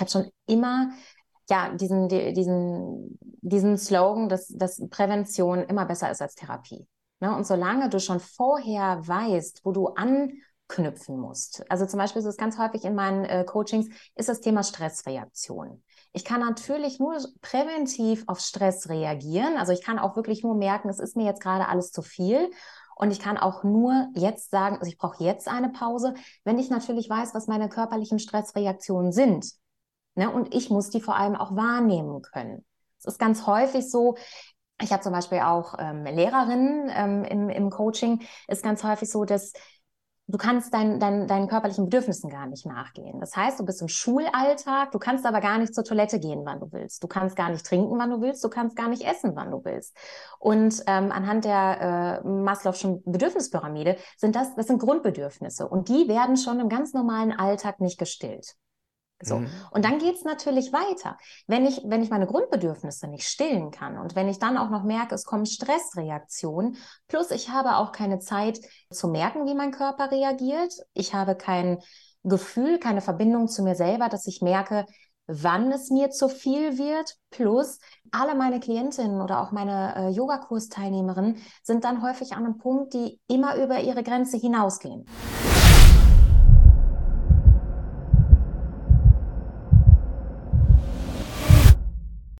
hat schon immer ja, diesen, diesen, diesen Slogan, dass, dass Prävention immer besser ist als Therapie. Ne? Und solange du schon vorher weißt, wo du anknüpfen musst, also zum Beispiel ist es ganz häufig in meinen äh, Coachings, ist das Thema Stressreaktion. Ich kann natürlich nur präventiv auf Stress reagieren. Also ich kann auch wirklich nur merken, es ist mir jetzt gerade alles zu viel. Und ich kann auch nur jetzt sagen, also ich brauche jetzt eine Pause, wenn ich natürlich weiß, was meine körperlichen Stressreaktionen sind. Ne? Und ich muss die vor allem auch wahrnehmen können. Es ist ganz häufig so, ich habe zum Beispiel auch ähm, Lehrerinnen ähm, im, im Coaching, ist ganz häufig so, dass du kannst dein, dein, deinen körperlichen Bedürfnissen gar nicht nachgehen. Das heißt, du bist im Schulalltag, du kannst aber gar nicht zur Toilette gehen, wann du willst. Du kannst gar nicht trinken, wann du willst. Du kannst gar nicht essen, wann du willst. Und ähm, anhand der äh, Maslow'schen Bedürfnispyramide sind das, das sind Grundbedürfnisse. Und die werden schon im ganz normalen Alltag nicht gestillt. So. Mhm. Und dann geht es natürlich weiter. Wenn ich, wenn ich meine Grundbedürfnisse nicht stillen kann und wenn ich dann auch noch merke, es kommen Stressreaktionen, plus ich habe auch keine Zeit zu merken, wie mein Körper reagiert. Ich habe kein Gefühl, keine Verbindung zu mir selber, dass ich merke, wann es mir zu viel wird. Plus alle meine Klientinnen oder auch meine äh, Yogakursteilnehmerinnen sind dann häufig an einem Punkt, die immer über ihre Grenze hinausgehen.